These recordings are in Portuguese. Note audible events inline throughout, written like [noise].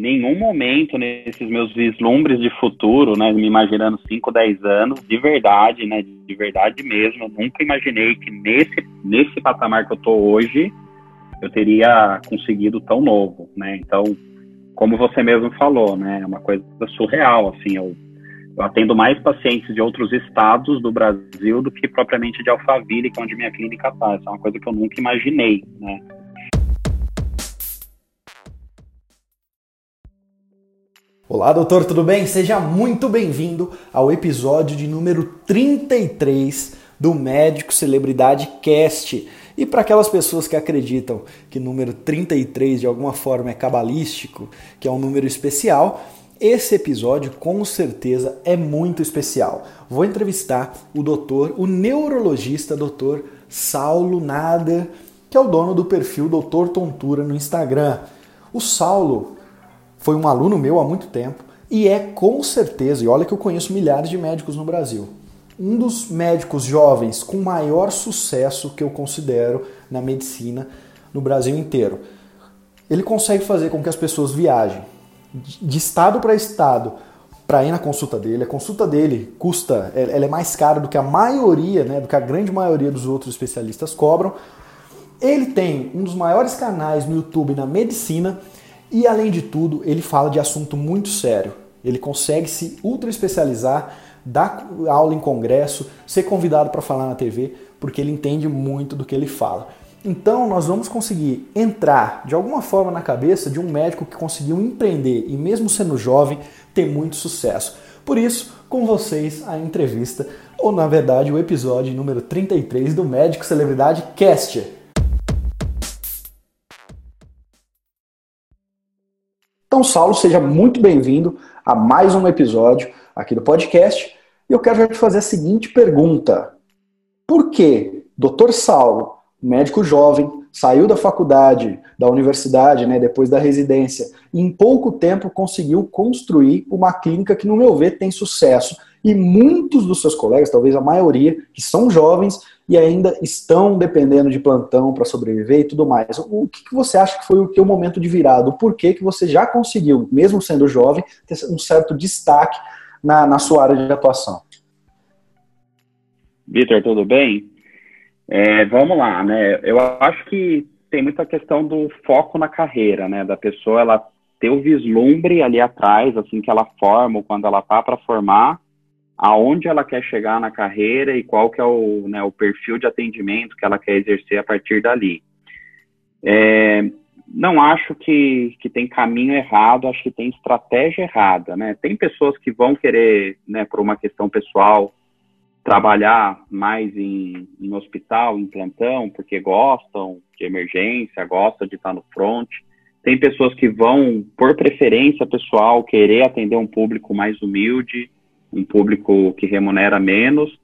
nenhum momento nesses meus vislumbres de futuro, né, me imaginando 5, 10 anos, de verdade, né, de verdade mesmo, eu nunca imaginei que nesse, nesse patamar que eu tô hoje, eu teria conseguido tão novo, né? Então, como você mesmo falou, né, é uma coisa surreal, assim, eu, eu atendo mais pacientes de outros estados do Brasil do que propriamente de Alphaville, que é onde minha clínica está. Isso é uma coisa que eu nunca imaginei, né? Olá, doutor, tudo bem? Seja muito bem-vindo ao episódio de número 33 do Médico Celebridade Cast. E para aquelas pessoas que acreditam que número 33 de alguma forma é cabalístico, que é um número especial, esse episódio com certeza é muito especial. Vou entrevistar o doutor, o neurologista doutor Saulo Nader, que é o dono do perfil Doutor Tontura no Instagram. O Saulo foi um aluno meu há muito tempo e é com certeza, e olha que eu conheço milhares de médicos no Brasil, um dos médicos jovens com maior sucesso que eu considero na medicina no Brasil inteiro. Ele consegue fazer com que as pessoas viajem de estado para estado para ir na consulta dele. A consulta dele custa, ela é mais cara do que a maioria, né, do que a grande maioria dos outros especialistas cobram. Ele tem um dos maiores canais no YouTube na medicina e além de tudo, ele fala de assunto muito sério. Ele consegue se ultra especializar, dar aula em congresso, ser convidado para falar na TV, porque ele entende muito do que ele fala. Então, nós vamos conseguir entrar de alguma forma na cabeça de um médico que conseguiu empreender e, mesmo sendo jovem, ter muito sucesso. Por isso, com vocês, a entrevista, ou na verdade, o episódio número 33 do Médico Celebridade Cast. Então, Saulo, seja muito bem-vindo a mais um episódio aqui do podcast. E eu quero já te fazer a seguinte pergunta: Por que Dr. Saulo, médico jovem, saiu da faculdade, da universidade, né, depois da residência, e em pouco tempo conseguiu construir uma clínica que, no meu ver, tem sucesso? E muitos dos seus colegas, talvez a maioria, que são jovens, e ainda estão dependendo de plantão para sobreviver e tudo mais. O que, que, você acha que foi o teu momento de virada? Por que, que você já conseguiu, mesmo sendo jovem, ter um certo destaque na, na sua área de atuação? Vitor, tudo bem? É, vamos lá, né? Eu acho que tem muita questão do foco na carreira, né? Da pessoa ela ter o vislumbre ali atrás, assim que ela forma, quando ela tá para formar, aonde ela quer chegar na carreira e qual que é o, né, o perfil de atendimento que ela quer exercer a partir dali. É, não acho que, que tem caminho errado, acho que tem estratégia errada, né? Tem pessoas que vão querer, né, por uma questão pessoal, trabalhar mais em, em hospital, em plantão, porque gostam de emergência, gostam de estar no front. Tem pessoas que vão, por preferência pessoal, querer atender um público mais humilde, um público que remunera menos,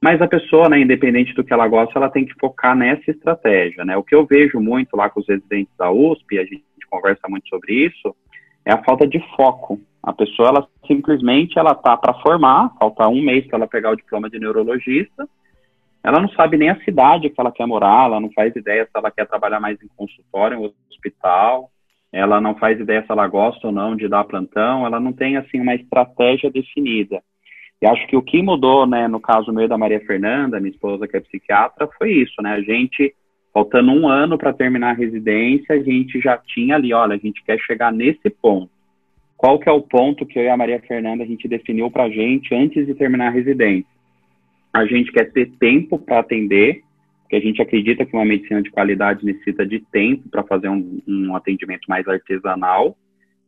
mas a pessoa, né, independente do que ela gosta, ela tem que focar nessa estratégia, né? O que eu vejo muito lá com os residentes da USP, a gente conversa muito sobre isso, é a falta de foco. A pessoa, ela simplesmente, ela tá para formar, falta um mês para ela pegar o diploma de neurologista, ela não sabe nem a cidade que ela quer morar, ela não faz ideia se ela quer trabalhar mais em consultório, em hospital, ela não faz ideia se ela gosta ou não de dar plantão, ela não tem assim uma estratégia definida. E acho que o que mudou, né, no caso meu da Maria Fernanda, minha esposa que é psiquiatra, foi isso, né? A gente faltando um ano para terminar a residência, a gente já tinha ali, olha, a gente quer chegar nesse ponto. Qual que é o ponto que eu e a Maria Fernanda a gente definiu para a gente antes de terminar a residência? A gente quer ter tempo para atender que a gente acredita que uma medicina de qualidade necessita de tempo para fazer um, um, atendimento mais artesanal,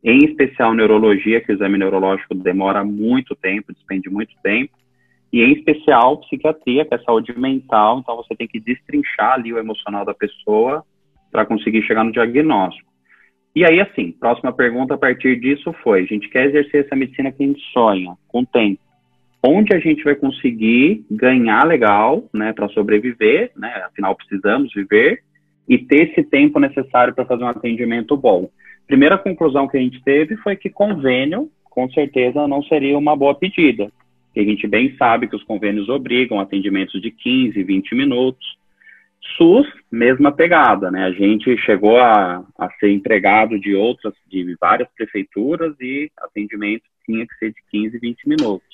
em especial neurologia, que o exame neurológico demora muito tempo, despende muito tempo, e em especial psiquiatria, que é saúde mental, então você tem que destrinchar ali o emocional da pessoa para conseguir chegar no diagnóstico. E aí, assim, próxima pergunta a partir disso foi: a gente quer exercer essa medicina que a gente sonha, com tempo onde a gente vai conseguir ganhar legal, né, para sobreviver, né, afinal precisamos viver, e ter esse tempo necessário para fazer um atendimento bom. Primeira conclusão que a gente teve foi que convênio, com certeza, não seria uma boa pedida. A gente bem sabe que os convênios obrigam atendimentos de 15, 20 minutos. SUS, mesma pegada, né? A gente chegou a, a ser empregado de outras, de várias prefeituras e atendimento tinha que ser de 15, 20 minutos.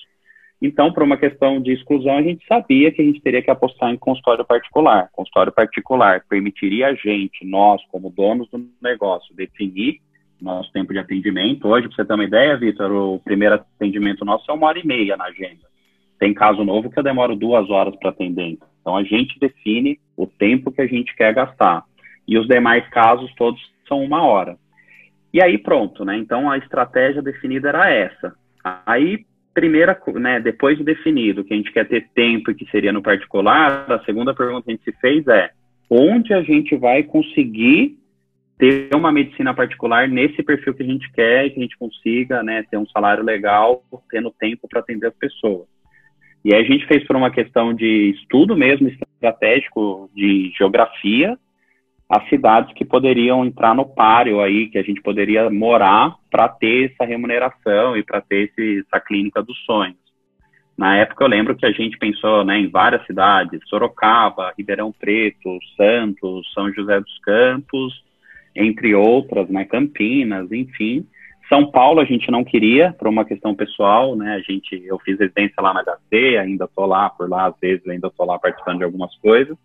Então, por uma questão de exclusão, a gente sabia que a gente teria que apostar em consultório particular. Consultório particular permitiria a gente, nós, como donos do negócio, definir nosso tempo de atendimento. Hoje, para você ter uma ideia, Vitor, o primeiro atendimento nosso é uma hora e meia na agenda. Tem caso novo que eu demoro duas horas para atender. Então, a gente define o tempo que a gente quer gastar. E os demais casos todos são uma hora. E aí, pronto, né? Então, a estratégia definida era essa. Aí, primeira, né, depois de definido que a gente quer ter tempo e que seria no particular, a segunda pergunta que a gente se fez é onde a gente vai conseguir ter uma medicina particular nesse perfil que a gente quer que a gente consiga né, ter um salário legal, tendo tempo para atender as pessoas. E aí a gente fez por uma questão de estudo mesmo estratégico de geografia as cidades que poderiam entrar no páreo aí, que a gente poderia morar para ter essa remuneração e para ter esse, essa clínica dos sonhos. Na época eu lembro que a gente pensou né, em várias cidades, Sorocaba, Ribeirão Preto, Santos, São José dos Campos, entre outras, né, Campinas, enfim. São Paulo a gente não queria, por uma questão pessoal, né, a gente, eu fiz residência lá na HC, ainda estou lá, por lá às vezes ainda estou lá participando de algumas coisas,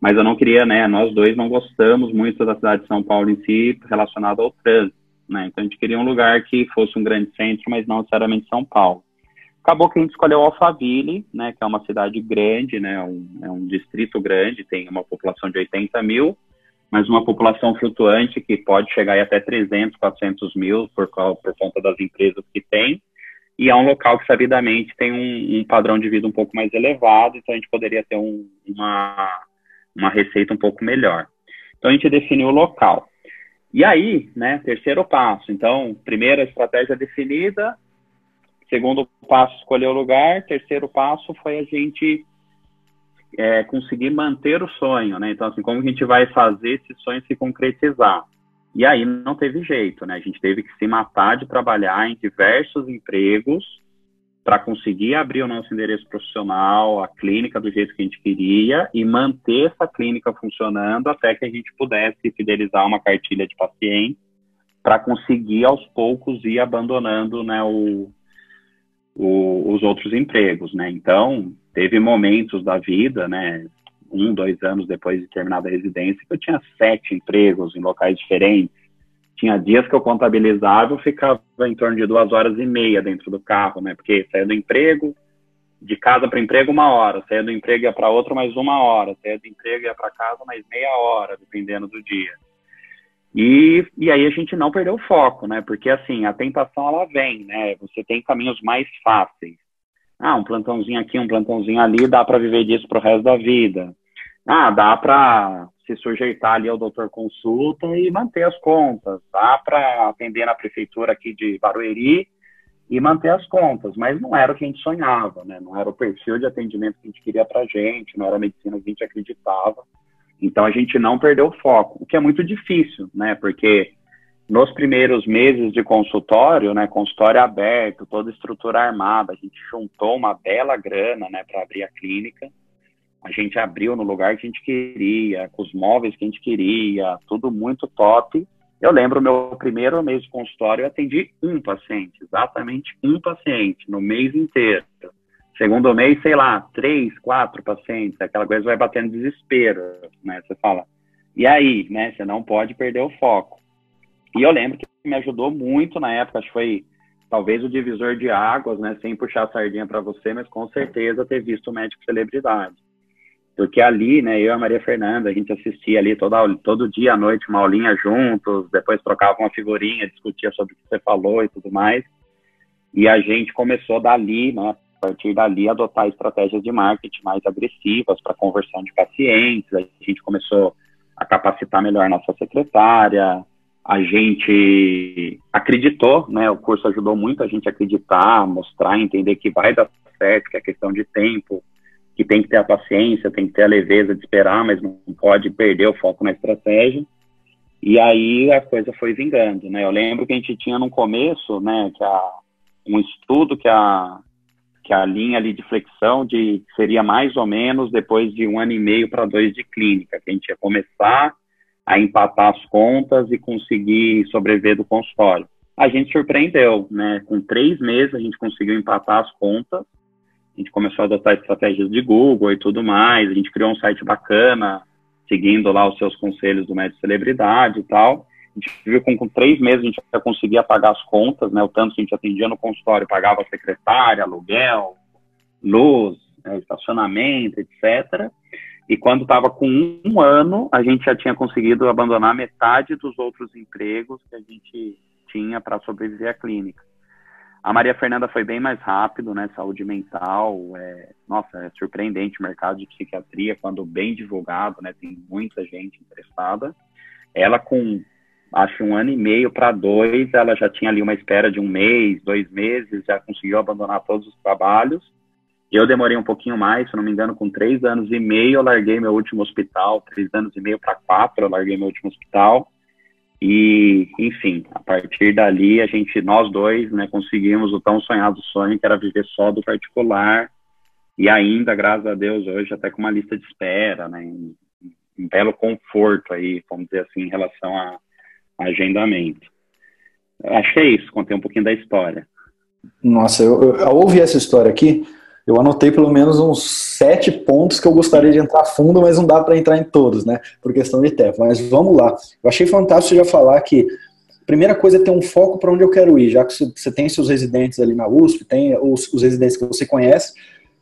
mas eu não queria, né, nós dois não gostamos muito da cidade de São Paulo em si, relacionado ao trânsito, né, então a gente queria um lugar que fosse um grande centro, mas não necessariamente São Paulo. Acabou que a gente escolheu Alphaville, né, que é uma cidade grande, né, um, é um distrito grande, tem uma população de 80 mil, mas uma população flutuante que pode chegar até 300, 400 mil por, por conta das empresas que tem, e é um local que sabidamente tem um, um, padrão de vida um pouco mais elevado, então a gente poderia ter um, uma, uma receita um pouco melhor. Então a gente definiu o local. E aí, né, terceiro passo. Então, primeira estratégia definida, segundo passo escolher o lugar, terceiro passo foi a gente é, conseguir manter o sonho, né? Então, assim, como a gente vai fazer esse sonho se concretizar? E aí não teve jeito, né? A gente teve que se matar de trabalhar em diversos empregos para conseguir abrir o nosso endereço profissional, a clínica do jeito que a gente queria e manter essa clínica funcionando até que a gente pudesse fidelizar uma cartilha de pacientes para conseguir aos poucos ir abandonando né, o, o, os outros empregos, né? Então, teve momentos da vida, né? Um, dois anos depois de terminada a residência, que eu tinha sete empregos em locais diferentes. Tinha dias que eu contabilizava e ficava em torno de duas horas e meia dentro do carro, né? Porque saía do emprego, de casa para emprego uma hora, saía do emprego ia para outro mais uma hora, saía do emprego ia para casa mais meia hora, dependendo do dia. E, e aí a gente não perdeu o foco, né? Porque assim, a tentação ela vem, né? Você tem caminhos mais fáceis ah, um plantãozinho aqui, um plantãozinho ali, dá para viver disso pro resto da vida. Ah, dá para se sujeitar ali ao doutor consulta e manter as contas. Dá para atender na prefeitura aqui de Barueri e manter as contas, mas não era o que a gente sonhava, né? Não era o perfil de atendimento que a gente queria para gente, não era a medicina que a gente acreditava. Então a gente não perdeu o foco, o que é muito difícil, né? Porque nos primeiros meses de consultório, né, consultório aberto, toda estrutura armada, a gente juntou uma bela grana, né, para abrir a clínica. A gente abriu no lugar que a gente queria, com os móveis que a gente queria, tudo muito top. Eu lembro meu primeiro mês de consultório, eu atendi um paciente, exatamente um paciente no mês inteiro. Segundo mês, sei lá, três, quatro pacientes, aquela coisa vai batendo desespero, né? Você fala, e aí, né? Você não pode perder o foco. E eu lembro que me ajudou muito na época, acho que foi talvez o divisor de águas, né, sem puxar a sardinha para você, mas com certeza ter visto o médico celebridade. Porque ali, né, eu e a Maria Fernanda, a gente assistia ali toda, todo dia à noite uma aulinha juntos, depois trocava uma figurinha, discutia sobre o que você falou e tudo mais. E a gente começou dali, né, a partir dali, a adotar estratégias de marketing mais agressivas para conversão de pacientes. A gente começou a capacitar melhor nossa secretária, a gente acreditou, né? O curso ajudou muito a gente a acreditar, mostrar, entender que vai dar certo, que é questão de tempo, que tem que ter a paciência, tem que ter a leveza de esperar, mas não pode perder o foco na estratégia. E aí a coisa foi vingando, né? Eu lembro que a gente tinha no começo, né, que a, um estudo que a que a linha ali de flexão de seria mais ou menos depois de um ano e meio para dois de clínica, que a gente ia começar a empatar as contas e conseguir sobreviver do consultório. A gente surpreendeu, né? Com três meses a gente conseguiu empatar as contas, a gente começou a adotar estratégias de Google e tudo mais, a gente criou um site bacana, seguindo lá os seus conselhos do médico celebridade e tal. A gente viu que com, três meses a gente já conseguia pagar as contas, né? O tanto que a gente atendia no consultório, pagava secretária, aluguel, luz, né, estacionamento, etc. E quando estava com um ano, a gente já tinha conseguido abandonar metade dos outros empregos que a gente tinha para sobreviver à clínica. A Maria Fernanda foi bem mais rápido, né? Saúde mental, é, nossa, é surpreendente o mercado de psiquiatria quando bem divulgado, né? Tem muita gente interessada. Ela com acho um ano e meio para dois, ela já tinha ali uma espera de um mês, dois meses, já conseguiu abandonar todos os trabalhos eu demorei um pouquinho mais, se não me engano, com três anos e meio eu larguei meu último hospital, três anos e meio para quatro eu larguei meu último hospital. E, enfim, a partir dali a gente, nós dois, né, conseguimos o tão sonhado sonho que era viver só do particular. E ainda, graças a Deus, hoje até com uma lista de espera, né, um belo conforto aí, vamos dizer assim, em relação a, a agendamento. Que é isso, contei um pouquinho da história. Nossa, eu, eu, essa história aqui, eu anotei pelo menos uns sete pontos que eu gostaria de entrar fundo, mas não dá para entrar em todos, né? Por questão de tempo. Mas vamos lá. Eu achei fantástico já falar que a primeira coisa é ter um foco para onde eu quero ir, já que você tem seus residentes ali na USP, tem os, os residentes que você conhece,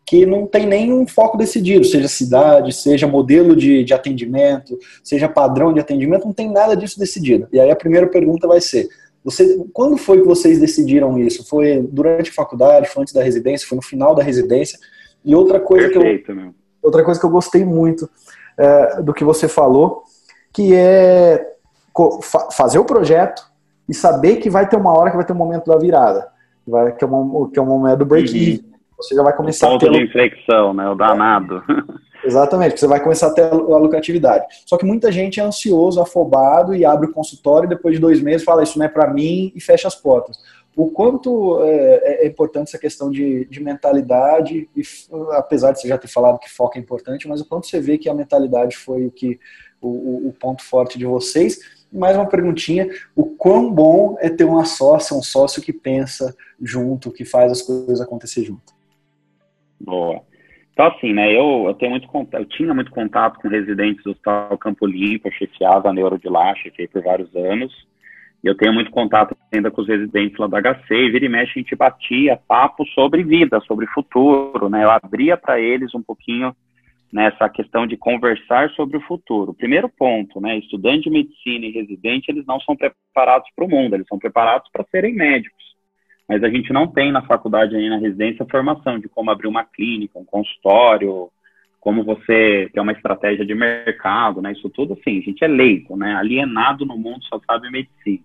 que não tem nenhum foco decidido, seja cidade, seja modelo de, de atendimento, seja padrão de atendimento, não tem nada disso decidido. E aí a primeira pergunta vai ser: você, quando foi que vocês decidiram isso? Foi durante a faculdade, foi antes da residência, foi no final da residência? E outra coisa Perfeito, que eu, outra coisa que eu gostei muito é, do que você falou, que é fazer o projeto e saber que vai ter uma hora que vai ter um momento da virada, que, vai, que, é, um, que é o momento do break-even. Uhum. Você já vai começar o ponto a ter... de inflexão, né? O danado. [laughs] Exatamente, porque você vai começar a ter a lucratividade. Só que muita gente é ansioso, afobado e abre o consultório e depois de dois meses fala isso não é para mim e fecha as portas. O quanto é, é, importante essa questão de, de mentalidade, e, apesar de você já ter falado que foco é importante, mas o quanto você vê que a mentalidade foi o que o, o ponto forte de vocês. E mais uma perguntinha: o quão bom é ter uma sócia, um sócio que pensa junto, que faz as coisas acontecer junto? Boa. Então, assim, né, eu, eu tenho muito eu tinha muito contato com residentes do Hospital Campo Limpo, chefiava a neuro de lá, por vários anos, e eu tenho muito contato ainda com os residentes lá da HC, e vira e mexe a gente batia papo sobre vida, sobre futuro, né, eu abria para eles um pouquinho nessa questão de conversar sobre o futuro. Primeiro ponto, né, estudante de medicina e residente, eles não são preparados para o mundo, eles são preparados para serem médicos mas a gente não tem na faculdade aí na residência formação de como abrir uma clínica, um consultório, como você ter uma estratégia de mercado, né? Isso tudo assim, a gente é leigo, né? Alienado no mundo, só sabe medicina.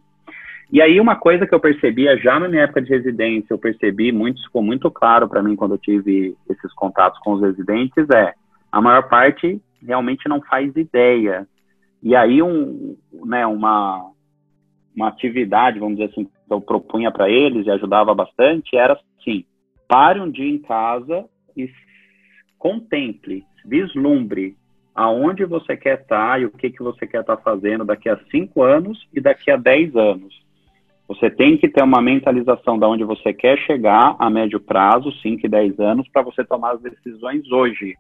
E aí uma coisa que eu percebia já na minha época de residência, eu percebi muito, ficou muito claro para mim quando eu tive esses contatos com os residentes é a maior parte realmente não faz ideia. E aí um, né, uma uma atividade, vamos dizer assim, que eu propunha para eles e ajudava bastante, era assim: pare um dia em casa e contemple, vislumbre aonde você quer estar tá e o que, que você quer estar tá fazendo daqui a cinco anos e daqui a dez anos. Você tem que ter uma mentalização de onde você quer chegar a médio prazo, 5 e 10 anos, para você tomar as decisões hoje.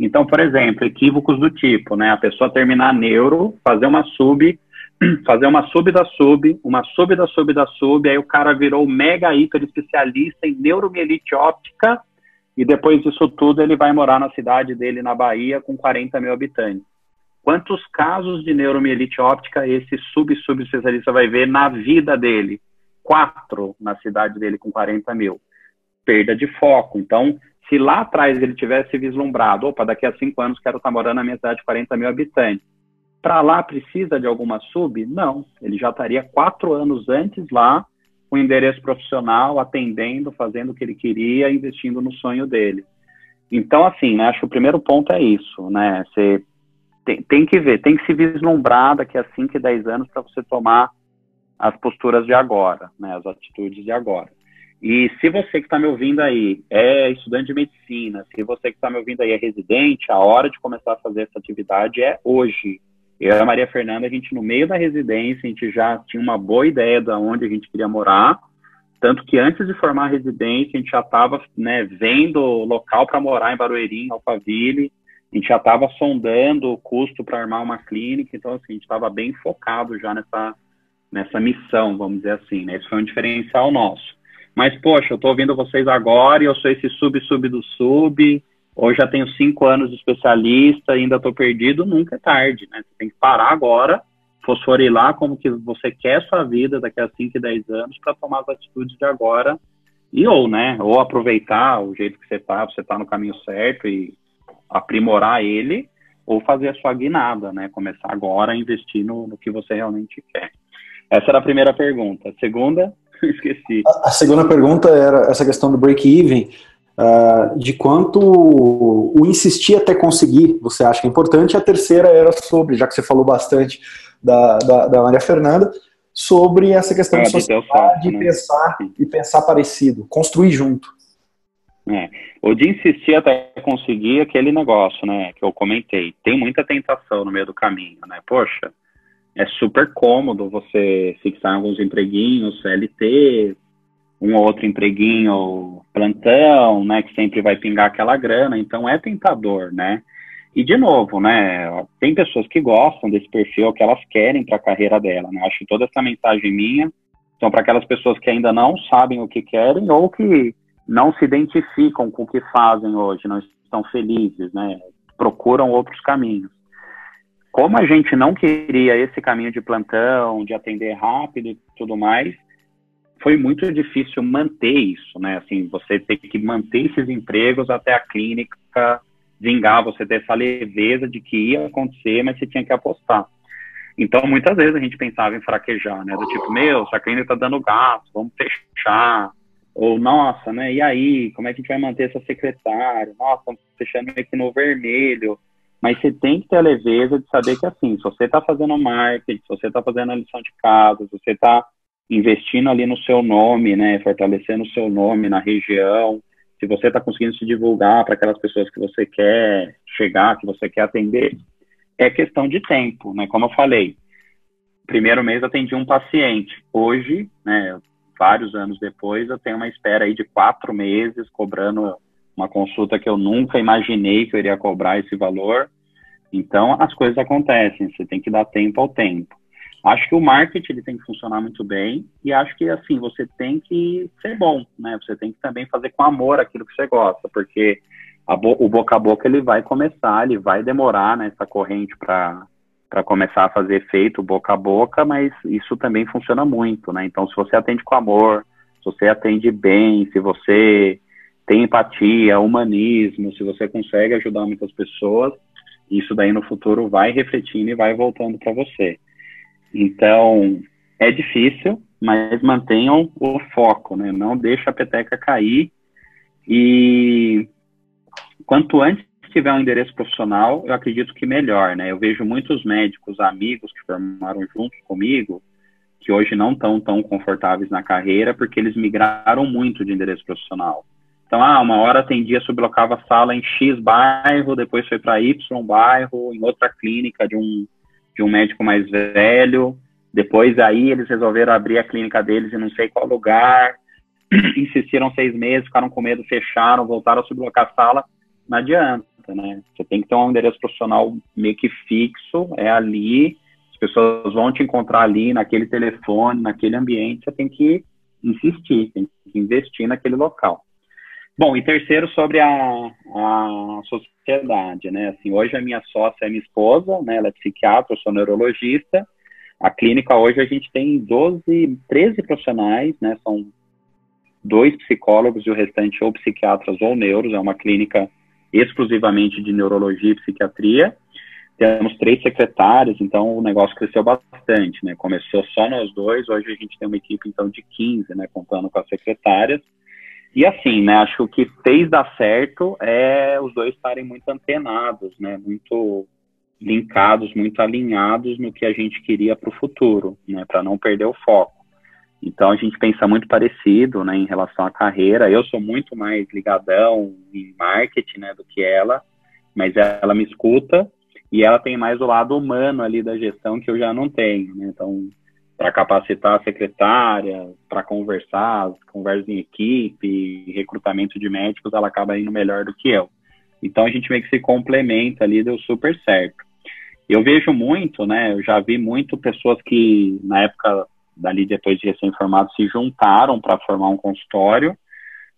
Então, por exemplo, equívocos do tipo, né? A pessoa terminar neuro, fazer uma sub fazer uma sub da sub, uma sub da sub da sub, aí o cara virou mega hiper especialista em neuromielite óptica, e depois disso tudo ele vai morar na cidade dele, na Bahia, com 40 mil habitantes. Quantos casos de neuromielite óptica esse sub-sub-especialista vai ver na vida dele? Quatro na cidade dele, com 40 mil. Perda de foco. Então, se lá atrás ele tivesse vislumbrado, opa, daqui a cinco anos quero estar morando na minha cidade de 40 mil habitantes, para lá precisa de alguma sub? Não, ele já estaria quatro anos antes lá, com endereço profissional, atendendo, fazendo o que ele queria, investindo no sonho dele. Então, assim, né, acho que o primeiro ponto é isso, né? Você tem, tem que ver, tem que se vislumbrar daqui a 5 e 10 anos para você tomar as posturas de agora, né, as atitudes de agora. E se você que está me ouvindo aí é estudante de medicina, se você que está me ouvindo aí é residente, a hora de começar a fazer essa atividade é hoje. Eu e a Maria Fernanda, a gente no meio da residência, a gente já tinha uma boa ideia de onde a gente queria morar, tanto que antes de formar a residência, a gente já estava né, vendo local para morar em Barueri, em Alphaville, a gente já estava sondando o custo para armar uma clínica, então assim, a gente estava bem focado já nessa, nessa missão, vamos dizer assim, né? Foi um diferencial nosso. Mas, poxa, eu estou ouvindo vocês agora e eu sou esse sub-sub do sub, hoje já tenho cinco anos de especialista, ainda estou perdido, nunca é tarde, né? Você tem que parar agora, fosforilar como que você quer sua vida daqui a 5 e 10 anos para tomar as atitudes de agora e ou, né, ou aproveitar o jeito que você está, você está no caminho certo e aprimorar ele, ou fazer a sua guinada, né, começar agora a investir no, no que você realmente quer. Essa era a primeira pergunta. A segunda, [laughs] esqueci. A, a, segunda pergunta era essa questão do break-even, uh, de quanto o insistir até conseguir você acha que é importante. A terceira era sobre, já que você falou bastante da, da, da Maria Fernanda, sobre essa questão é, de sociedade né? pensar, e pensar parecido, construir junto. É. Ou de insistir até conseguir aquele negócio, né, que eu comentei. Tem muita tentação no meio do caminho, né? Poxa, é super cômodo você fixar alguns empreguinhos, CLT, um ou outro empreguinho plantão, né, que sempre vai pingar aquela grana, então é tentador, né? E de novo, né, tem pessoas que gostam desse perfil, que elas querem para a carreira dela, né? Acho que toda essa mensagem minha são para aquelas pessoas que ainda não sabem o que querem ou que não se identificam com o que fazem hoje, não estão felizes, né? Procuram outros caminhos. Como a gente não queria esse caminho de plantão, de atender rápido e tudo mais, foi muito difícil manter isso, né? Assim, você ter que manter esses empregos até a clínica vingar, você ter essa leveza de que ia acontecer, mas você tinha que apostar. Então, muitas vezes a gente pensava em fraquejar, né? Do tipo, meu, essa clínica tá dando gasto, vamos fechar, ou, nossa, né, e aí, como é que a gente vai manter essa secretária? Nossa, estamos fechando aqui no vermelho. Mas você tem que ter a leveza de saber que, assim, se você está fazendo marketing, se você está fazendo a lição de casa, se você está investindo ali no seu nome, né, fortalecendo o seu nome na região, se você está conseguindo se divulgar para aquelas pessoas que você quer chegar, que você quer atender, é questão de tempo, né? Como eu falei, primeiro mês atendi um paciente. Hoje, né, vários anos depois, eu tenho uma espera aí de quatro meses, cobrando uma consulta que eu nunca imaginei que eu iria cobrar esse valor. Então, as coisas acontecem, você tem que dar tempo ao tempo. Acho que o marketing ele tem que funcionar muito bem e acho que, assim, você tem que ser bom, né? Você tem que também fazer com amor aquilo que você gosta, porque bo o boca a boca ele vai começar, ele vai demorar nessa né, corrente para para começar a fazer efeito boca a boca, mas isso também funciona muito, né? Então, se você atende com amor, se você atende bem, se você tem empatia, humanismo, se você consegue ajudar muitas pessoas, isso daí no futuro vai refletindo e vai voltando para você. Então, é difícil, mas mantenham o foco, né? Não deixa a peteca cair e quanto antes tiver um endereço profissional, eu acredito que melhor, né? Eu vejo muitos médicos, amigos que formaram juntos comigo, que hoje não estão tão confortáveis na carreira, porque eles migraram muito de endereço profissional. Então, ah, uma hora atendia, sublocava sala em X bairro, depois foi para Y bairro, em outra clínica de um, de um médico mais velho. Depois aí eles resolveram abrir a clínica deles em não sei qual lugar. [clears throat] Insistiram seis meses, ficaram com medo, fecharam, voltaram a sublocar a sala. Não adianta né? Você tem que ter um endereço profissional meio que fixo, é ali, as pessoas vão te encontrar ali, naquele telefone, naquele ambiente, você tem que insistir, tem que investir naquele local. Bom, e terceiro sobre a, a sociedade, né? Assim, hoje a minha sócia é minha esposa, né? Ela é psiquiatra, eu sou neurologista. A clínica hoje a gente tem 12, 13 profissionais, né? São dois psicólogos e o restante ou psiquiatras ou neuros. É uma clínica exclusivamente de neurologia e psiquiatria. Temos três secretários, então o negócio cresceu bastante, né? Começou só nós dois, hoje a gente tem uma equipe então de 15, né, contando com as secretárias. E assim, né, acho que o que fez dar certo é os dois estarem muito antenados, né, muito linkados, muito alinhados no que a gente queria para o futuro, né, para não perder o foco. Então a gente pensa muito parecido, né, em relação à carreira. Eu sou muito mais ligadão em marketing, né, do que ela, mas ela me escuta e ela tem mais o lado humano ali da gestão que eu já não tenho, né? Então, para capacitar a secretária, para conversar, conversas em equipe, recrutamento de médicos, ela acaba indo melhor do que eu. Então a gente meio que se complementa ali, deu super certo. Eu vejo muito, né? Eu já vi muito pessoas que na época dali depois de recém-formado se juntaram para formar um consultório,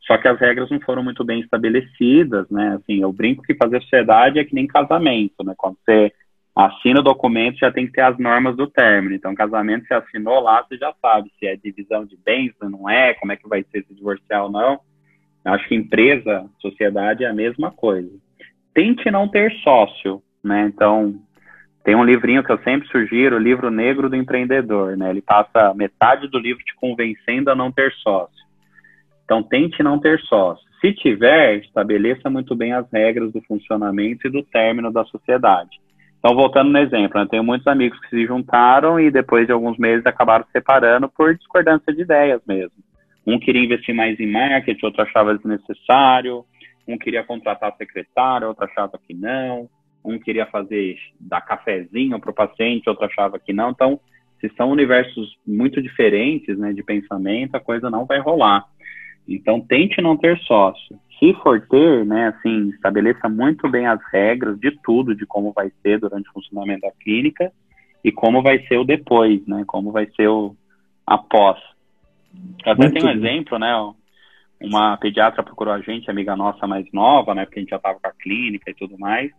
só que as regras não foram muito bem estabelecidas, né? Assim, eu brinco que fazer sociedade é que nem casamento, né? Quando você assina o documento, já tem que ter as normas do término. Então, casamento, você assinou lá, você já sabe se é divisão de bens, se não é, como é que vai ser se divorciar ou não. Acho que empresa, sociedade é a mesma coisa. Tente não ter sócio, né? Então, tem um livrinho que eu sempre sugiro, o livro Negro do Empreendedor, né? Ele passa metade do livro te convencendo a não ter sócio. Então, tente não ter sócio. Se tiver, estabeleça muito bem as regras do funcionamento e do término da sociedade. Então, voltando no exemplo, eu tenho muitos amigos que se juntaram e depois de alguns meses acabaram se separando por discordância de ideias mesmo. Um queria investir mais em marketing, outro achava desnecessário, um queria contratar secretário, outro achava que não, um queria fazer dar cafezinho para o paciente, outro achava que não. Então, se são universos muito diferentes né, de pensamento, a coisa não vai rolar. Então, tente não ter sócio. Se for ter, né, assim, estabeleça muito bem as regras de tudo, de como vai ser durante o funcionamento da clínica e como vai ser o depois, né, como vai ser o após. Eu até tenho um exemplo, né, uma pediatra procurou a gente, amiga nossa mais nova, né, porque a gente já estava com a clínica e tudo mais,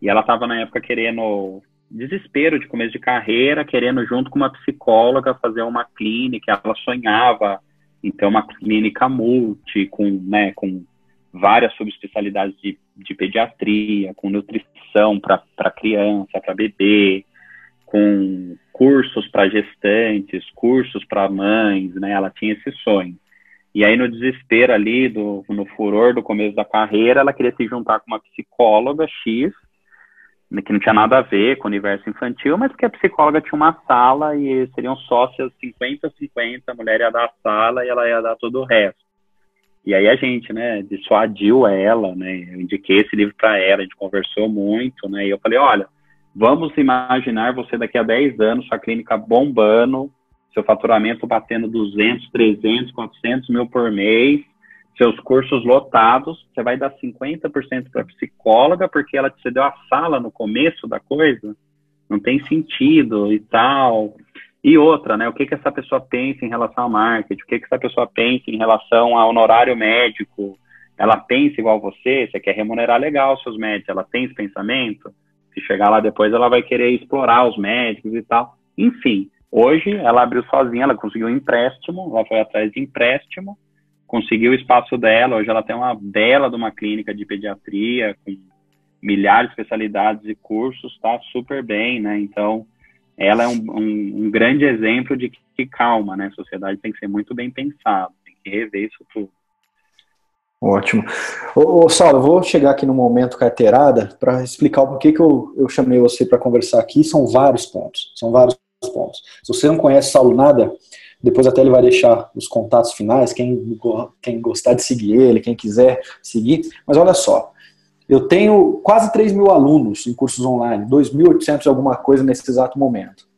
e ela estava na época querendo desespero de começo de carreira, querendo junto com uma psicóloga fazer uma clínica, ela sonhava então, uma clínica multi, com, né, com várias subespecialidades de, de pediatria, com nutrição para criança, para bebê, com cursos para gestantes, cursos para mães, né? Ela tinha esse sonho. E aí, no desespero ali, do, no furor do começo da carreira, ela queria se juntar com uma psicóloga X, né, que não tinha nada a ver com o universo infantil, mas porque a psicóloga tinha uma sala e seriam sócias 50-50, a mulher ia dar a sala e ela ia dar todo o resto. E aí a gente, né, dissuadiu ela, né, eu indiquei esse livro para ela, a gente conversou muito, né, e eu falei, olha, vamos imaginar você daqui a 10 anos, sua clínica bombando, seu faturamento batendo 200, 300, 400 mil por mês, seus cursos lotados, você vai dar 50% para psicóloga, porque ela te cedeu a sala no começo da coisa, não tem sentido e tal. E outra, né? O que, que essa pessoa pensa em relação ao marketing? O que, que essa pessoa pensa em relação ao honorário médico? Ela pensa igual você? Você quer remunerar legal os seus médicos? Ela tem esse pensamento? Se chegar lá depois, ela vai querer explorar os médicos e tal. Enfim, hoje ela abriu sozinha, ela conseguiu um empréstimo, ela foi atrás de empréstimo, conseguiu o espaço dela. Hoje ela tem uma bela de uma clínica de pediatria com milhares de especialidades e cursos, está super bem, né? Então, ela é um, um, um, grande exemplo de que, que calma, né? A sociedade tem que ser muito bem pensada, tem que rever isso tudo. Ótimo. Ô, ô Saulo, vou chegar aqui no momento carteirada para explicar o porquê que eu, eu chamei você para conversar aqui. São vários pontos. São vários pontos. Se você não conhece Saulo nada, depois até ele vai deixar os contatos finais, quem, quem gostar de seguir ele, quem quiser seguir. Mas olha só, eu tenho quase 3 mil alunos em cursos online, 2.800 alguma coisa nesse exato momento.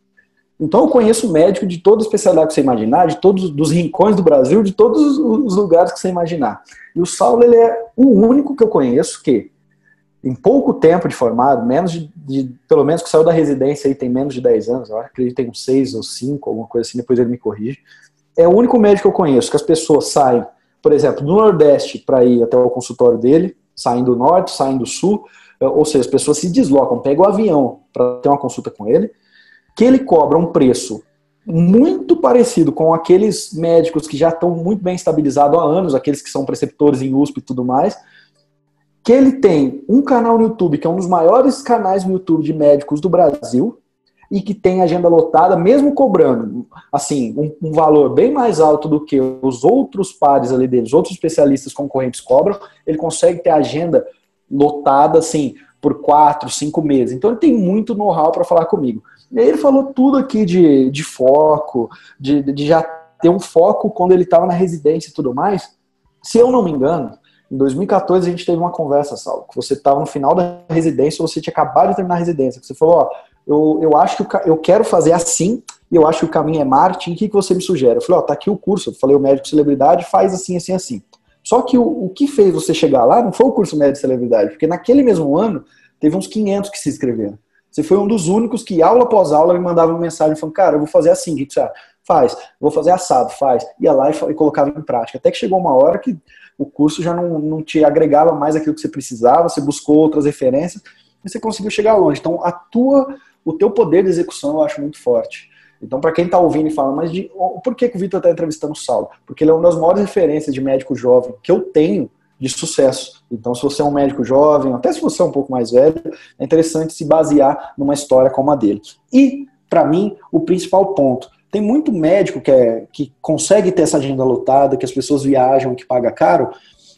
Então eu conheço médico de toda especialidade que você imaginar, de todos os rincões do Brasil, de todos os lugares que você imaginar. E o Saulo ele é o único que eu conheço que em pouco tempo de formado, menos de, de, pelo menos que saiu da residência aí tem menos de 10 anos, eu acredito que tem uns 6 ou 5, alguma coisa assim, depois ele me corrige. É o único médico que eu conheço que as pessoas saem, por exemplo, do Nordeste para ir até o consultório dele, saem do Norte, saem do Sul, é, ou seja, as pessoas se deslocam, pegam o avião para ter uma consulta com ele, que ele cobra um preço muito parecido com aqueles médicos que já estão muito bem estabilizados há anos, aqueles que são preceptores em USP e tudo mais, que ele tem um canal no YouTube, que é um dos maiores canais no YouTube de médicos do Brasil, e que tem agenda lotada, mesmo cobrando assim um, um, valor bem mais alto do que os outros pares ali deles, outros especialistas concorrentes cobram, ele consegue ter agenda lotada assim por quatro, cinco meses. Então ele tem muito know-how para falar comigo. E aí ele falou tudo aqui de, de foco, de, de já ter um foco quando ele estava na residência e tudo mais. Se eu não me engano, em 2014 a gente teve uma conversa, Saulo, que você estava no final da residência, você tinha acabado de terminar a residência, que você falou, ó, eu, eu acho que eu quero fazer assim, e eu acho que o caminho é marketing, o que, que você me sugere? Eu falei, ó, tá aqui o curso, eu falei, o médico celebridade faz assim, assim, assim. Só que o, o que fez você chegar lá não foi o curso médico celebridade, porque naquele mesmo ano teve uns 500 que se inscreveram. Você foi um dos únicos que, aula após aula, me mandava uma mensagem falando, cara, eu vou fazer assim, o que você Faz. Vou fazer assado, faz. Ia lá e colocava em prática. Até que chegou uma hora que o curso já não, não te agregava mais aquilo que você precisava, você buscou outras referências e você conseguiu chegar longe. Então, a tua, o teu poder de execução eu acho muito forte. Então, para quem está ouvindo e fala, mas de, por que, que o Vitor está entrevistando o Saulo? Porque ele é uma das maiores referências de médico jovem que eu tenho de sucesso. Então, se você é um médico jovem, até se você é um pouco mais velho, é interessante se basear numa história como a dele. E, para mim, o principal ponto, tem muito médico que, é, que consegue ter essa agenda lotada, que as pessoas viajam, que paga caro,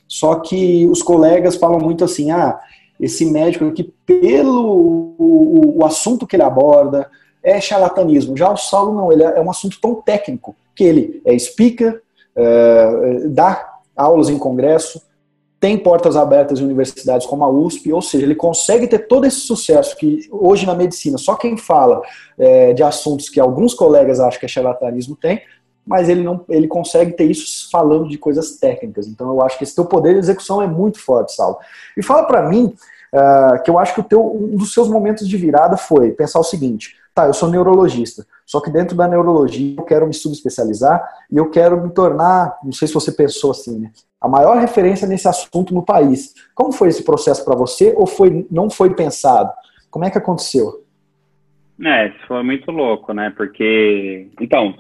só que os colegas falam muito assim, ah, esse médico aqui, pelo o, o assunto que ele aborda, é charlatanismo. Já o Saulo não, ele é, é um assunto tão técnico, que ele é speaker, é, dá aulas em congresso, tem portas abertas em universidades como a USP, ou seja, ele consegue ter todo esse sucesso que hoje na medicina só quem fala é, de assuntos que alguns colegas acham que é charlatanismo tem, mas ele não ele consegue ter isso falando de coisas técnicas. Então eu acho que esse teu poder de execução é muito forte, Saulo. E fala para mim uh, que eu acho que o teu, um dos seus momentos de virada foi pensar o seguinte: tá, eu sou neurologista, só que dentro da neurologia eu quero me subespecializar e eu quero me tornar, não sei se você pensou assim, né, a maior referência nesse assunto no país. Como foi esse processo para você ou foi não foi pensado? Como é que aconteceu? É, isso foi muito louco, né? Porque, então,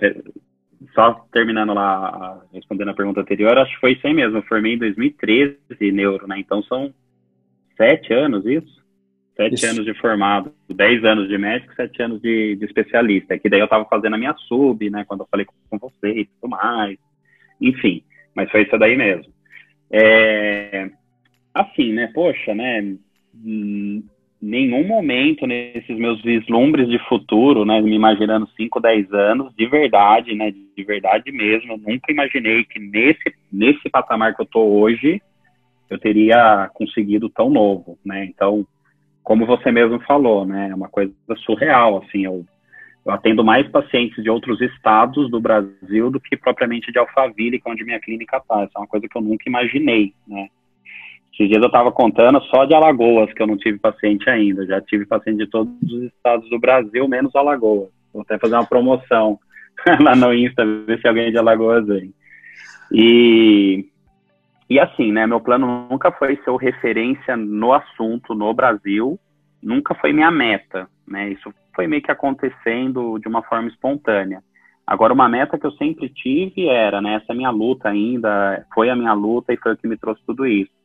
só terminando lá, respondendo a pergunta anterior, acho que foi isso aí mesmo. Eu formei em 2013 neuro, né? Então são sete anos isso? Sete isso. anos de formado, dez anos de médico, sete anos de, de especialista. Que daí eu estava fazendo a minha sub, né? Quando eu falei com você e tudo mais. Enfim, mas foi isso daí mesmo. É, assim, né? Poxa, né? Nenhum momento nesses meus vislumbres de futuro, né? Me imaginando 5, 10 anos, de verdade, né? De verdade mesmo. Eu nunca imaginei que nesse, nesse patamar que eu tô hoje, eu teria conseguido tão novo, né? Então, como você mesmo falou, né? É uma coisa surreal, assim. Eu, eu atendo mais pacientes de outros estados do Brasil do que propriamente de Alphaville, que é onde minha clínica está. Isso é uma coisa que eu nunca imaginei, né? Esses dias eu estava contando só de Alagoas, que eu não tive paciente ainda. Já tive paciente de todos os estados do Brasil, menos Alagoas. Vou até fazer uma promoção [laughs] lá no Insta, ver se alguém de Alagoas vem. E, e assim, né? Meu plano nunca foi ser referência no assunto no Brasil, nunca foi minha meta, né? Isso foi meio que acontecendo de uma forma espontânea. Agora, uma meta que eu sempre tive era, né, essa minha luta ainda, foi a minha luta e foi o que me trouxe tudo isso.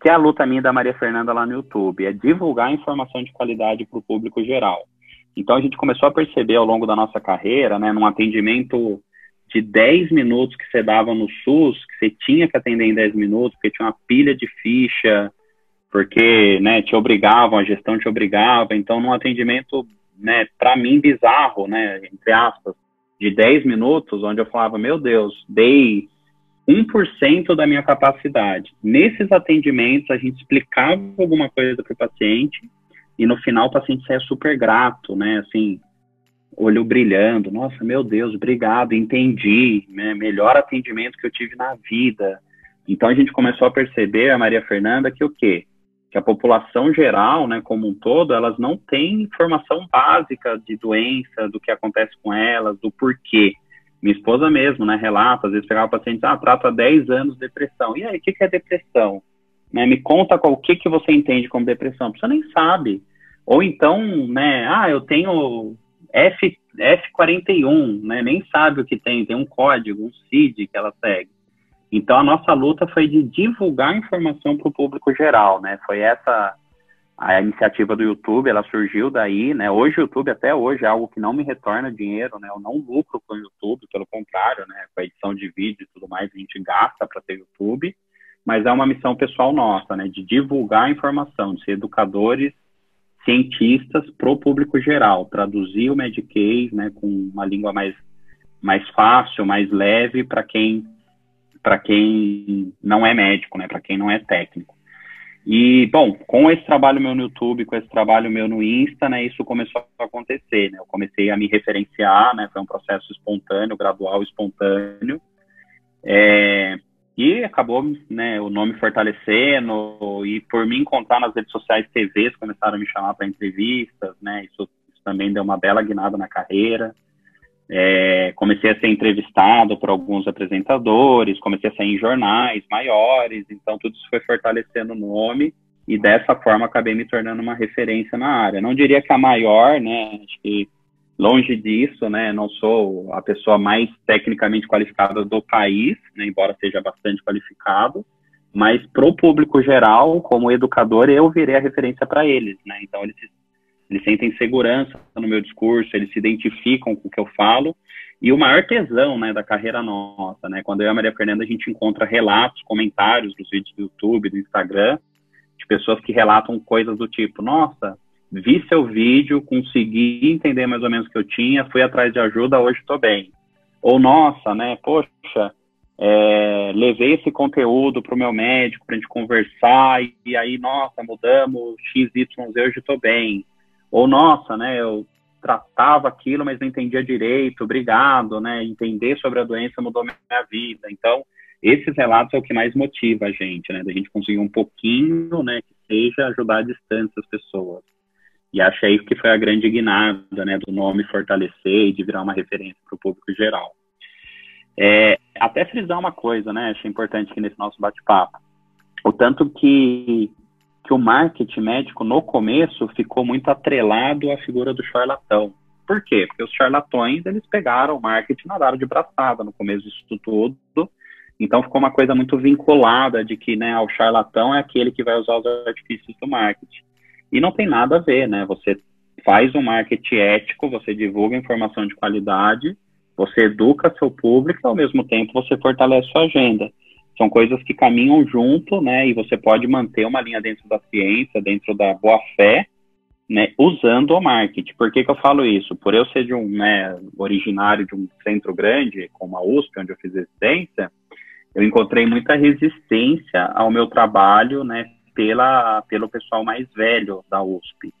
Que é a luta minha da Maria Fernanda lá no YouTube, é divulgar informação de qualidade para o público geral. Então, a gente começou a perceber ao longo da nossa carreira, né, num atendimento de 10 minutos que você dava no SUS, que você tinha que atender em 10 minutos, porque tinha uma pilha de ficha, porque né, te obrigavam, a gestão te obrigava. Então, num atendimento né, para mim, bizarro, né, entre aspas, de 10 minutos, onde eu falava, meu Deus, dei 1% da minha capacidade. Nesses atendimentos, a gente explicava alguma coisa para o paciente e no final o paciente saia super grato, né, assim, olho brilhando, nossa, meu Deus, obrigado, entendi, né, melhor atendimento que eu tive na vida. Então a gente começou a perceber, a Maria Fernanda, que o quê? que a população geral, né, como um todo, elas não têm informação básica de doença, do que acontece com elas, do porquê. Minha esposa mesmo, né, relata, às vezes pegava pacientes, ah, trata há 10 anos de depressão. E aí, o que, que é depressão? Né, me conta qual, o que, que você entende como depressão. Você nem sabe. Ou então, né, ah, eu tenho F, F41, né, nem sabe o que tem, tem um código, um CID que ela segue. Então a nossa luta foi de divulgar informação para o público geral, né? Foi essa a iniciativa do YouTube, ela surgiu daí, né? Hoje o YouTube até hoje é algo que não me retorna dinheiro, né? Eu não lucro com o YouTube, pelo contrário, né? Com a edição de vídeo e tudo mais, a gente gasta para ter YouTube, mas é uma missão pessoal nossa, né? De divulgar a informação, de ser educadores, cientistas para o público geral, traduzir o Medicaid, né? Com uma língua mais mais fácil, mais leve para quem para quem não é médico, né, para quem não é técnico. E, bom, com esse trabalho meu no YouTube, com esse trabalho meu no Insta, né, isso começou a acontecer, né, eu comecei a me referenciar, né, foi um processo espontâneo, gradual, espontâneo, é, e acabou, né, o nome fortalecendo, e por me encontrar nas redes sociais, TVs começaram a me chamar para entrevistas, né, isso, isso também deu uma bela guinada na carreira, é, comecei a ser entrevistado por alguns apresentadores, comecei a sair em jornais maiores, então tudo isso foi fortalecendo o nome e dessa forma acabei me tornando uma referência na área. Não diria que a maior, né? Acho que longe disso, né? Não sou a pessoa mais tecnicamente qualificada do país, né, embora seja bastante qualificado, mas para o público geral, como educador, eu virei a referência para eles, né? Então eles eles sentem segurança no meu discurso, eles se identificam com o que eu falo. E o maior tesão né, da carreira nossa, né? Quando eu e a Maria Fernanda a gente encontra relatos, comentários dos vídeos do YouTube, do Instagram, de pessoas que relatam coisas do tipo, nossa, vi seu vídeo, consegui entender mais ou menos o que eu tinha, fui atrás de ajuda, hoje estou bem. Ou, nossa, né, poxa, é, levei esse conteúdo para o meu médico para a gente conversar, e, e, aí, nossa, mudamos XYZ, hoje estou bem. Ou, nossa, né, eu tratava aquilo, mas não entendia direito, obrigado, né, entender sobre a doença mudou minha vida. Então, esses relatos é o que mais motiva a gente, né, da gente conseguir um pouquinho, né, que seja ajudar a distância as pessoas. E achei que foi a grande guinada, né, do nome fortalecer e de virar uma referência para o público geral. É, até frisar uma coisa, né, achei importante aqui nesse nosso bate-papo. O tanto que que o marketing médico no começo ficou muito atrelado à figura do charlatão. Por quê? Porque os charlatões, eles pegaram o marketing e nadaram de braçada no começo disso tudo. Então ficou uma coisa muito vinculada de que, né, o charlatão é aquele que vai usar os artifícios do marketing. E não tem nada a ver, né? Você faz um marketing ético, você divulga informação de qualidade, você educa seu público, ao mesmo tempo você fortalece sua agenda são coisas que caminham junto, né? E você pode manter uma linha dentro da ciência, dentro da boa fé, né? Usando o marketing. Por que, que eu falo isso? Por eu ser de um, né, originário de um centro grande, como a USP, onde eu fiz residência, eu encontrei muita resistência ao meu trabalho, né? Pela, pelo pessoal mais velho da USP.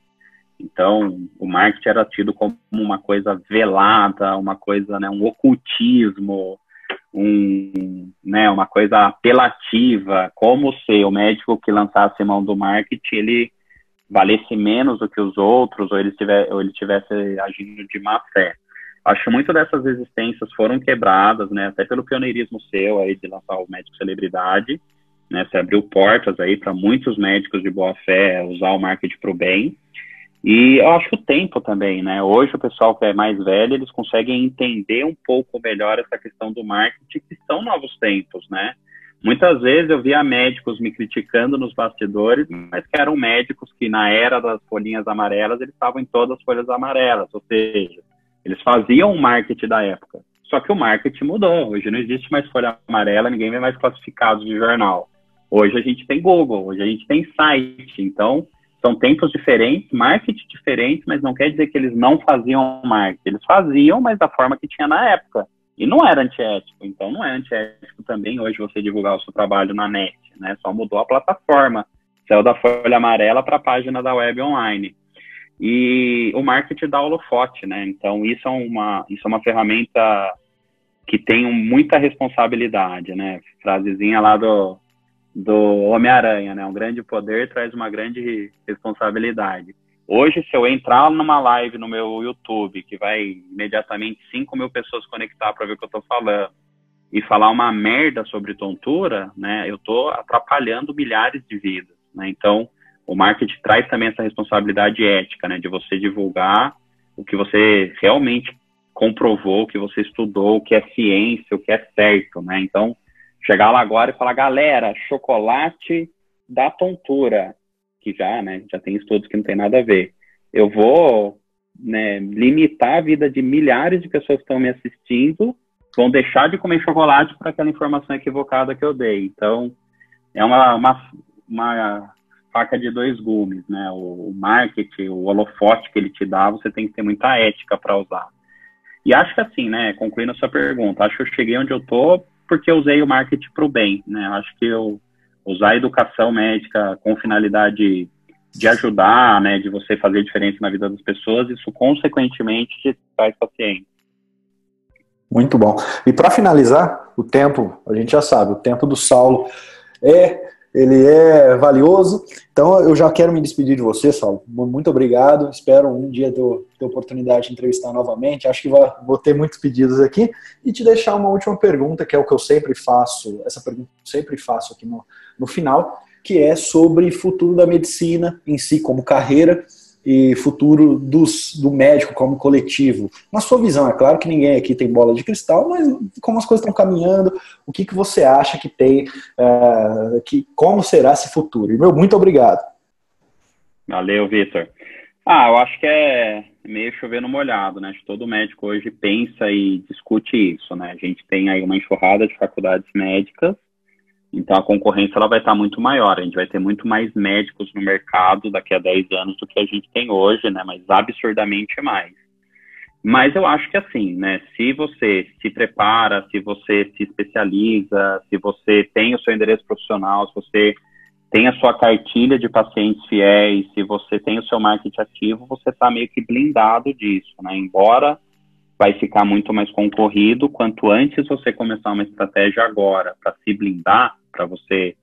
Então, o marketing era tido como uma coisa velada, uma coisa, né, um ocultismo, um, né, uma coisa apelativa, como se o médico que lançasse mão do marketing, ele valesse menos do que os outros, ou ele, tiver, ou ele tivesse agindo de má fé. Acho muito dessas resistências foram quebradas, né, até pelo pioneirismo seu aí de lançar o médico celebridade, né, você abriu portas aí para muitos médicos de boa fé usar o marketing para o bem, e eu acho o tempo também, né? Hoje o pessoal que é mais velho, eles conseguem entender um pouco melhor essa questão do marketing, que são novos tempos, né? Muitas vezes eu via médicos me criticando nos bastidores, mas que eram médicos que na era das folhinhas amarelas, eles estavam em todas as folhas amarelas, ou seja, eles faziam o marketing da época. Só que o marketing mudou. Hoje não existe mais folha amarela, ninguém vê mais classificados de jornal. Hoje a gente tem Google, hoje a gente tem site. Então, são tempos diferentes, marketing diferentes, mas não quer dizer que eles não faziam marketing. Eles faziam, mas da forma que tinha na época. E não era antiético. Então não é antiético também hoje você divulgar o seu trabalho na net, né? Só mudou a plataforma. Saiu da folha amarela para a página da web online. E o marketing dá holofote, né? Então isso é uma, isso é uma ferramenta que tem muita responsabilidade, né? Frasezinha lá do do Homem-Aranha, né? Um grande poder traz uma grande responsabilidade. Hoje, se eu entrar numa live no meu YouTube, que vai imediatamente 5 mil pessoas conectar para ver o que eu estou falando, e falar uma merda sobre tontura, né? Eu estou atrapalhando milhares de vidas, né? Então, o marketing traz também essa responsabilidade ética, né? De você divulgar o que você realmente comprovou, o que você estudou, o que é ciência, o que é certo, né? Então, chegar lá agora e falar, galera, chocolate da tontura, que já, né, já tem estudos que não tem nada a ver. Eu vou né, limitar a vida de milhares de pessoas que estão me assistindo, vão deixar de comer chocolate para aquela informação equivocada que eu dei. Então, é uma, uma, uma faca de dois gumes, né? O, o marketing, o holofote que ele te dá, você tem que ter muita ética para usar. E acho que assim, né, concluindo a sua pergunta, acho que eu cheguei onde eu tô porque eu usei o marketing para o bem, né? Acho que eu usar a educação médica com finalidade de ajudar, né, de você fazer diferença na vida das pessoas, isso consequentemente te traz paciente. Muito bom. E para finalizar, o tempo, a gente já sabe, o tempo do Saulo é ele é valioso. Então eu já quero me despedir de você, Saulo. Muito obrigado. Espero um dia ter, oportunidade de entrevistar novamente. Acho que vou, vou ter muitos pedidos aqui. E te deixar uma última pergunta, que é o que eu sempre faço, essa pergunta eu sempre faço aqui no, no final, que é sobre futuro da medicina em si, como carreira e futuro dos, do médico como coletivo. Na sua visão, é claro que ninguém aqui tem bola de cristal, mas como as coisas estão caminhando, o que, que você acha que tem, uh, que, como será esse futuro? E, meu, muito obrigado. Valeu, Vitor. Ah, eu acho que é meio chovendo molhado, né? Todo médico hoje pensa e discute isso, né? A gente tem aí uma enxurrada de faculdades médicas então a concorrência ela vai estar muito maior, a gente vai ter muito mais médicos no mercado daqui a 10 anos do que a gente tem hoje, né? Mas absurdamente mais. Mas eu acho que assim, né? Se você se prepara, se você se especializa, se você tem o seu endereço profissional, se você tem a sua cartilha de pacientes fiéis, se você tem o seu marketing ativo, você está meio que blindado disso, né? Embora vai ficar muito mais concorrido. Quanto antes você começar uma estratégia agora para se blindar, para você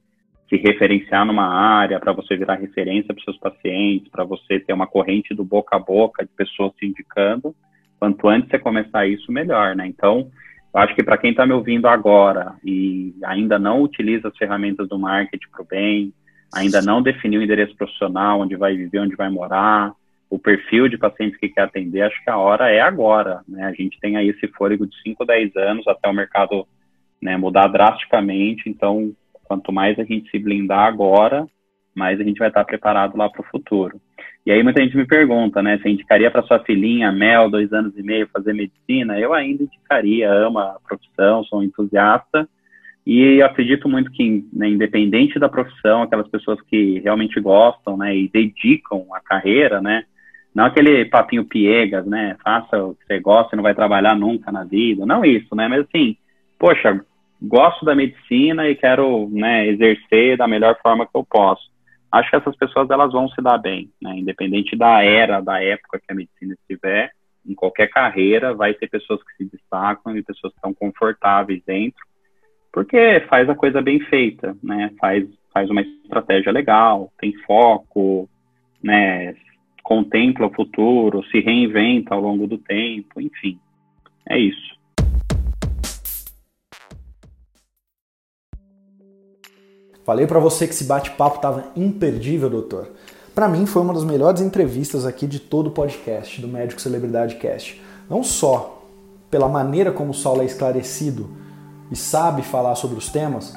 se referenciar numa área, para você virar referência para seus pacientes, para você ter uma corrente do boca a boca de pessoas se indicando, quanto antes você começar isso, melhor, né? Então, eu acho que para quem está me ouvindo agora e ainda não utiliza as ferramentas do marketing para o bem, ainda não definiu o endereço profissional, onde vai viver, onde vai morar, o perfil de pacientes que quer atender, acho que a hora é agora. Né? A gente tem aí esse fôlego de 5, 10 anos até o mercado né, mudar drasticamente. Então, quanto mais a gente se blindar agora, mais a gente vai estar preparado lá para o futuro. E aí muita gente me pergunta, né, se indicaria para sua filhinha, Mel, dois anos e meio, fazer medicina? Eu ainda indicaria, ama a profissão, sou um entusiasta, e acredito muito que, né, independente da profissão, aquelas pessoas que realmente gostam, né, e dedicam a carreira, né, não aquele papinho piegas, né? Faça o que você gosta e não vai trabalhar nunca na vida. Não isso, né? Mas assim, poxa, gosto da medicina e quero né, exercer da melhor forma que eu posso. Acho que essas pessoas elas vão se dar bem, né? Independente da era, da época que a medicina estiver, em qualquer carreira vai ter pessoas que se destacam e pessoas que estão confortáveis dentro, porque faz a coisa bem feita, né? Faz faz uma estratégia legal, tem foco, né? contempla o futuro, se reinventa ao longo do tempo, enfim. É isso. Falei para você que esse bate-papo estava imperdível, doutor. Para mim foi uma das melhores entrevistas aqui de todo o podcast do Médico Celebridade Cast. Não só pela maneira como o Saulo é esclarecido e sabe falar sobre os temas,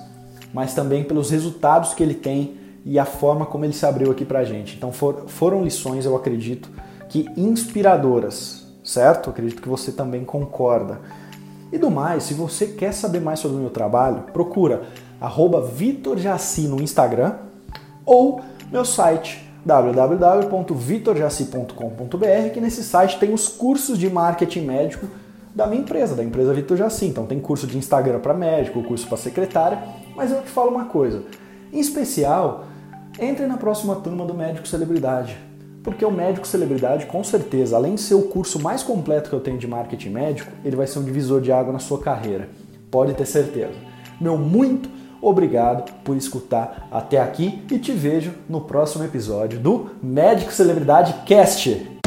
mas também pelos resultados que ele tem e a forma como ele se abriu aqui pra gente. Então for, foram lições, eu acredito, que inspiradoras, certo? Acredito que você também concorda. E do mais, se você quer saber mais sobre o meu trabalho, procura @vitorjaci no Instagram ou meu site www.vitorjaci.com.br, que nesse site tem os cursos de marketing médico da minha empresa, da empresa Vitor Jaci. Então tem curso de Instagram para médico, curso para secretária, mas eu te falo uma coisa, em especial, entre na próxima turma do Médico Celebridade. Porque o Médico Celebridade, com certeza, além de ser o curso mais completo que eu tenho de marketing médico, ele vai ser um divisor de água na sua carreira. Pode ter certeza. Meu muito obrigado por escutar até aqui e te vejo no próximo episódio do Médico Celebridade Cast.